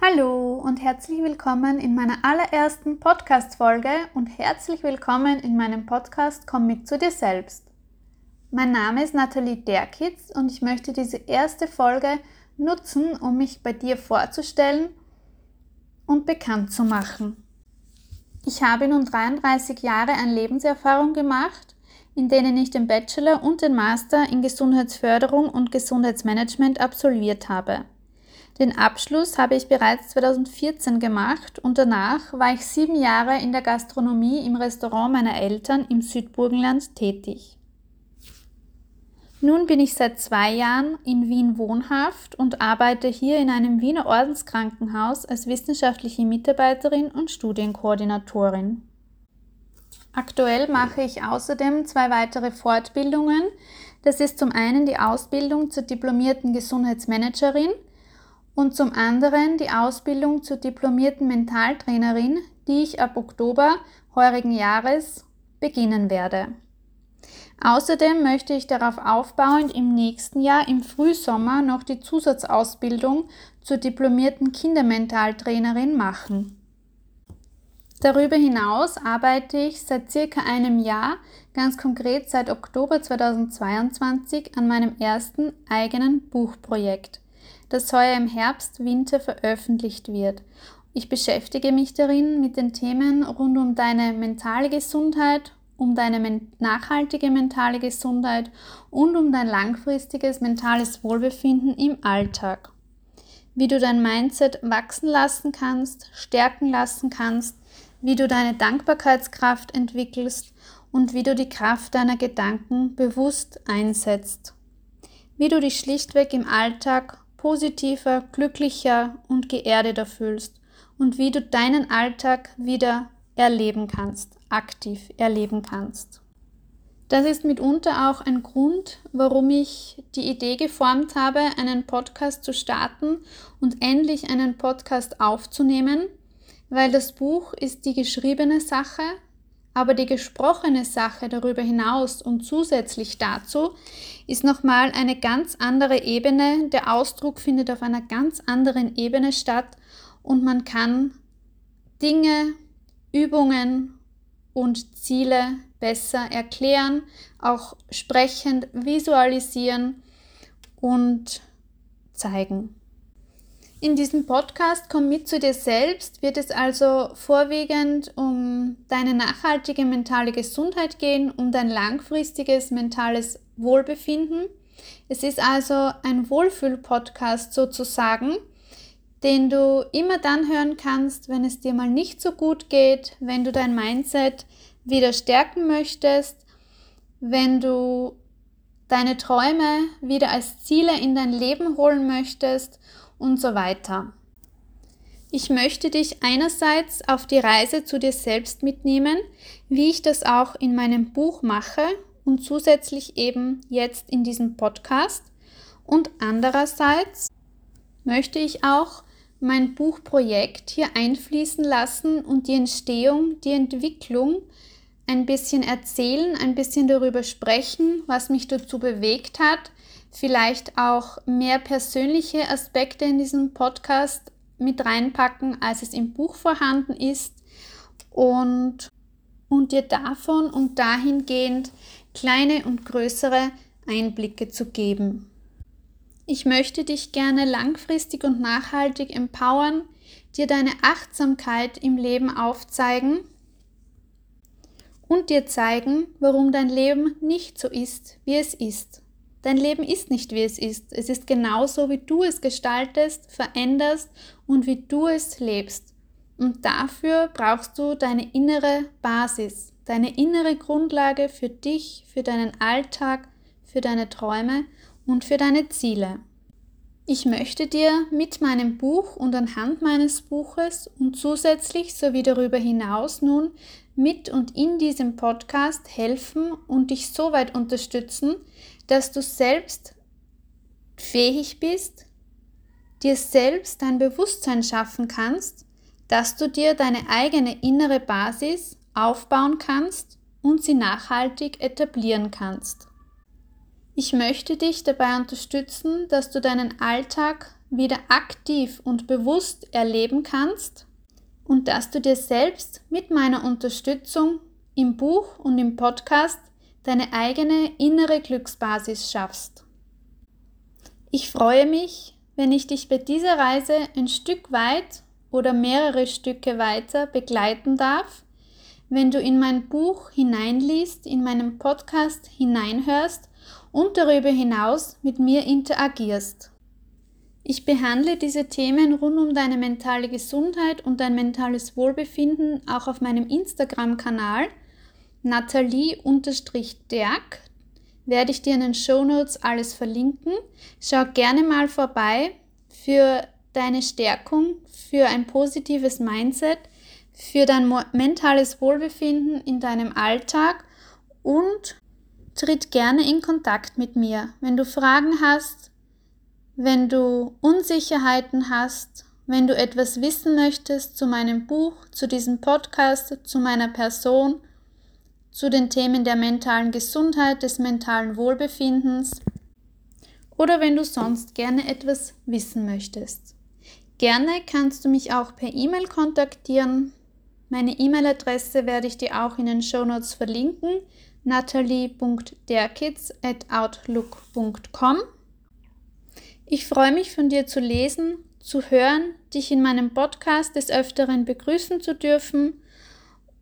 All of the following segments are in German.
Hallo und herzlich willkommen in meiner allerersten Podcast-Folge und herzlich willkommen in meinem Podcast Komm mit zu dir selbst. Mein Name ist Nathalie Derkitz und ich möchte diese erste Folge nutzen, um mich bei dir vorzustellen und bekannt zu machen. Ich habe nun 33 Jahre an Lebenserfahrung gemacht, in denen ich den Bachelor und den Master in Gesundheitsförderung und Gesundheitsmanagement absolviert habe. Den Abschluss habe ich bereits 2014 gemacht und danach war ich sieben Jahre in der Gastronomie im Restaurant meiner Eltern im Südburgenland tätig. Nun bin ich seit zwei Jahren in Wien wohnhaft und arbeite hier in einem Wiener Ordenskrankenhaus als wissenschaftliche Mitarbeiterin und Studienkoordinatorin. Aktuell mache ich außerdem zwei weitere Fortbildungen. Das ist zum einen die Ausbildung zur diplomierten Gesundheitsmanagerin und zum anderen die Ausbildung zur diplomierten Mentaltrainerin, die ich ab Oktober heurigen Jahres beginnen werde. Außerdem möchte ich darauf aufbauend im nächsten Jahr im Frühsommer noch die Zusatzausbildung zur diplomierten Kindermentaltrainerin machen. Darüber hinaus arbeite ich seit circa einem Jahr, ganz konkret seit Oktober 2022, an meinem ersten eigenen Buchprojekt das heuer im Herbst, Winter veröffentlicht wird. Ich beschäftige mich darin mit den Themen rund um deine mentale Gesundheit, um deine nachhaltige mentale Gesundheit und um dein langfristiges mentales Wohlbefinden im Alltag. Wie du dein Mindset wachsen lassen kannst, stärken lassen kannst, wie du deine Dankbarkeitskraft entwickelst und wie du die Kraft deiner Gedanken bewusst einsetzt. Wie du dich schlichtweg im Alltag positiver, glücklicher und geerdeter fühlst und wie du deinen Alltag wieder erleben kannst, aktiv erleben kannst. Das ist mitunter auch ein Grund, warum ich die Idee geformt habe, einen Podcast zu starten und endlich einen Podcast aufzunehmen, weil das Buch ist die geschriebene Sache, aber die gesprochene Sache darüber hinaus und zusätzlich dazu ist nochmal eine ganz andere Ebene. Der Ausdruck findet auf einer ganz anderen Ebene statt und man kann Dinge, Übungen und Ziele besser erklären, auch sprechend visualisieren und zeigen. In diesem Podcast Komm mit zu dir selbst wird es also vorwiegend um deine nachhaltige mentale Gesundheit gehen, um dein langfristiges mentales Wohlbefinden. Es ist also ein Wohlfühl-Podcast sozusagen, den du immer dann hören kannst, wenn es dir mal nicht so gut geht, wenn du dein Mindset wieder stärken möchtest, wenn du deine Träume wieder als Ziele in dein Leben holen möchtest und so weiter. Ich möchte dich einerseits auf die Reise zu dir selbst mitnehmen, wie ich das auch in meinem Buch mache und zusätzlich eben jetzt in diesem Podcast. Und andererseits möchte ich auch mein Buchprojekt hier einfließen lassen und die Entstehung, die Entwicklung ein bisschen erzählen, ein bisschen darüber sprechen, was mich dazu bewegt hat, vielleicht auch mehr persönliche Aspekte in diesem Podcast mit reinpacken, als es im Buch vorhanden ist. Und, und dir davon und dahingehend kleine und größere Einblicke zu geben. Ich möchte dich gerne langfristig und nachhaltig empowern, dir deine Achtsamkeit im Leben aufzeigen und dir zeigen, warum dein Leben nicht so ist, wie es ist. Dein Leben ist nicht, wie es ist. Es ist genauso, wie du es gestaltest, veränderst und wie du es lebst. Und dafür brauchst du deine innere Basis, deine innere Grundlage für dich, für deinen Alltag, für deine Träume und für deine Ziele. Ich möchte dir mit meinem Buch und anhand meines Buches und zusätzlich sowie darüber hinaus nun mit und in diesem Podcast helfen und dich so weit unterstützen, dass du selbst fähig bist, dir selbst dein Bewusstsein schaffen kannst, dass du dir deine eigene innere Basis aufbauen kannst und sie nachhaltig etablieren kannst. Ich möchte dich dabei unterstützen, dass du deinen Alltag wieder aktiv und bewusst erleben kannst und dass du dir selbst mit meiner Unterstützung im Buch und im Podcast deine eigene innere Glücksbasis schaffst. Ich freue mich, wenn ich dich bei dieser Reise ein Stück weit oder mehrere Stücke weiter begleiten darf, wenn du in mein Buch hineinliest, in meinem Podcast hineinhörst und darüber hinaus mit mir interagierst. Ich behandle diese Themen rund um deine mentale Gesundheit und dein mentales Wohlbefinden auch auf meinem Instagram-Kanal Nathalie-Derk. Werde ich dir in den Show Notes alles verlinken. Schau gerne mal vorbei für deine Stärkung, für ein positives Mindset, für dein mentales Wohlbefinden in deinem Alltag und tritt gerne in Kontakt mit mir. Wenn du Fragen hast, wenn du Unsicherheiten hast, wenn du etwas wissen möchtest zu meinem Buch, zu diesem Podcast, zu meiner Person, zu den Themen der mentalen Gesundheit, des mentalen Wohlbefindens oder wenn du sonst gerne etwas wissen möchtest. Gerne kannst du mich auch per E-Mail kontaktieren. Meine E-Mail-Adresse werde ich dir auch in den Show Notes verlinken natalie.derkids.outlook.com. Ich freue mich von dir zu lesen, zu hören, dich in meinem Podcast des Öfteren begrüßen zu dürfen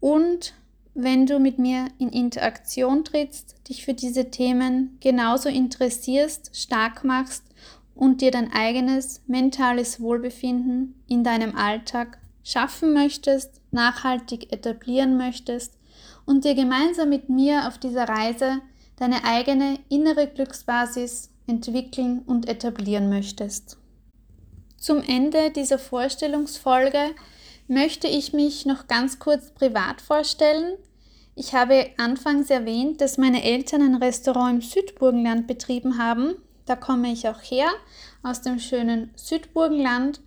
und wenn du mit mir in Interaktion trittst, dich für diese Themen genauso interessierst, stark machst und dir dein eigenes mentales Wohlbefinden in deinem Alltag schaffen möchtest, nachhaltig etablieren möchtest und dir gemeinsam mit mir auf dieser Reise deine eigene innere Glücksbasis entwickeln und etablieren möchtest. Zum Ende dieser Vorstellungsfolge möchte ich mich noch ganz kurz privat vorstellen. Ich habe anfangs erwähnt, dass meine Eltern ein Restaurant im Südburgenland betrieben haben. Da komme ich auch her, aus dem schönen Südburgenland.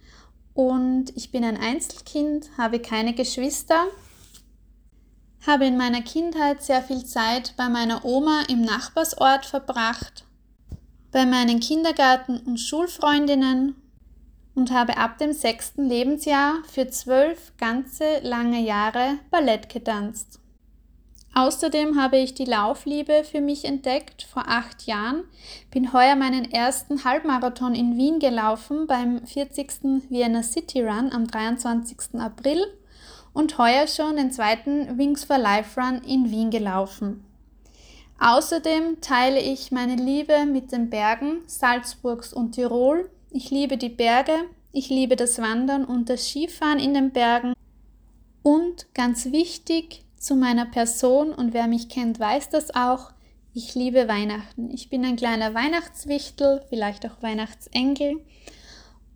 Und ich bin ein Einzelkind, habe keine Geschwister habe in meiner Kindheit sehr viel Zeit bei meiner Oma im Nachbarsort verbracht, bei meinen Kindergarten- und Schulfreundinnen und habe ab dem sechsten Lebensjahr für zwölf ganze lange Jahre Ballett getanzt. Außerdem habe ich die Laufliebe für mich entdeckt vor acht Jahren, bin heuer meinen ersten Halbmarathon in Wien gelaufen beim 40. Vienna City Run am 23. April und heuer schon den zweiten Wings for Life Run in Wien gelaufen. Außerdem teile ich meine Liebe mit den Bergen Salzburgs und Tirol. Ich liebe die Berge, ich liebe das Wandern und das Skifahren in den Bergen. Und ganz wichtig zu meiner Person, und wer mich kennt, weiß das auch, ich liebe Weihnachten. Ich bin ein kleiner Weihnachtswichtel, vielleicht auch Weihnachtsengel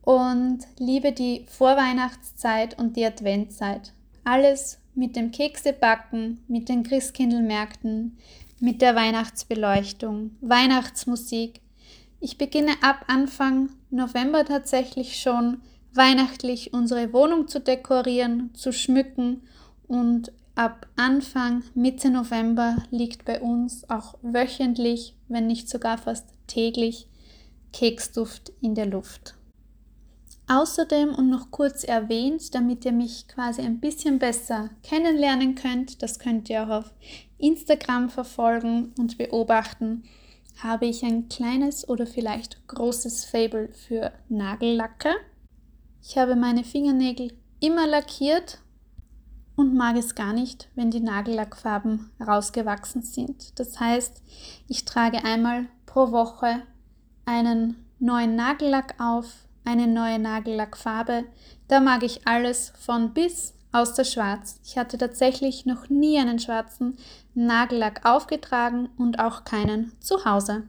und liebe die Vorweihnachtszeit und die Adventzeit. Alles mit dem Keksebacken, mit den Christkindlmärkten, mit der Weihnachtsbeleuchtung, Weihnachtsmusik. Ich beginne ab Anfang November tatsächlich schon weihnachtlich unsere Wohnung zu dekorieren, zu schmücken und ab Anfang Mitte November liegt bei uns auch wöchentlich, wenn nicht sogar fast täglich, Keksduft in der Luft. Außerdem und noch kurz erwähnt, damit ihr mich quasi ein bisschen besser kennenlernen könnt, das könnt ihr auch auf Instagram verfolgen und beobachten, habe ich ein kleines oder vielleicht großes Fable für Nagellacke. Ich habe meine Fingernägel immer lackiert und mag es gar nicht, wenn die Nagellackfarben rausgewachsen sind. Das heißt, ich trage einmal pro Woche einen neuen Nagellack auf, eine neue Nagellackfarbe. Da mag ich alles von bis außer schwarz. Ich hatte tatsächlich noch nie einen schwarzen Nagellack aufgetragen und auch keinen zu Hause.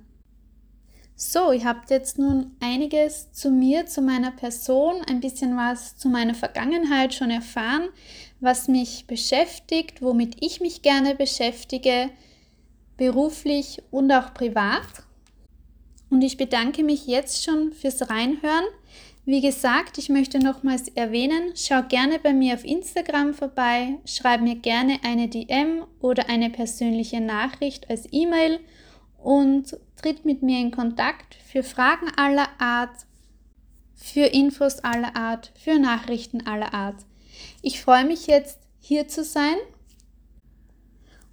So, ihr habt jetzt nun einiges zu mir, zu meiner Person, ein bisschen was zu meiner Vergangenheit schon erfahren, was mich beschäftigt, womit ich mich gerne beschäftige, beruflich und auch privat. Und ich bedanke mich jetzt schon fürs Reinhören. Wie gesagt, ich möchte nochmals erwähnen, schau gerne bei mir auf Instagram vorbei, schreib mir gerne eine DM oder eine persönliche Nachricht als E-Mail und tritt mit mir in Kontakt für Fragen aller Art für Infos aller Art, für Nachrichten aller Art. Ich freue mich jetzt, hier zu sein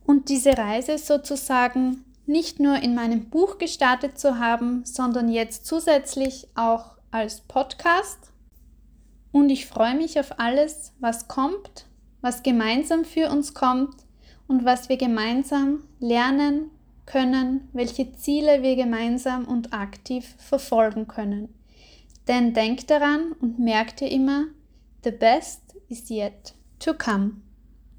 und diese Reise sozusagen nicht nur in meinem Buch gestartet zu haben, sondern jetzt zusätzlich auch als Podcast. Und ich freue mich auf alles, was kommt, was gemeinsam für uns kommt und was wir gemeinsam lernen können, welche Ziele wir gemeinsam und aktiv verfolgen können. Denn denkt daran und merkt ihr immer, the best is yet to come.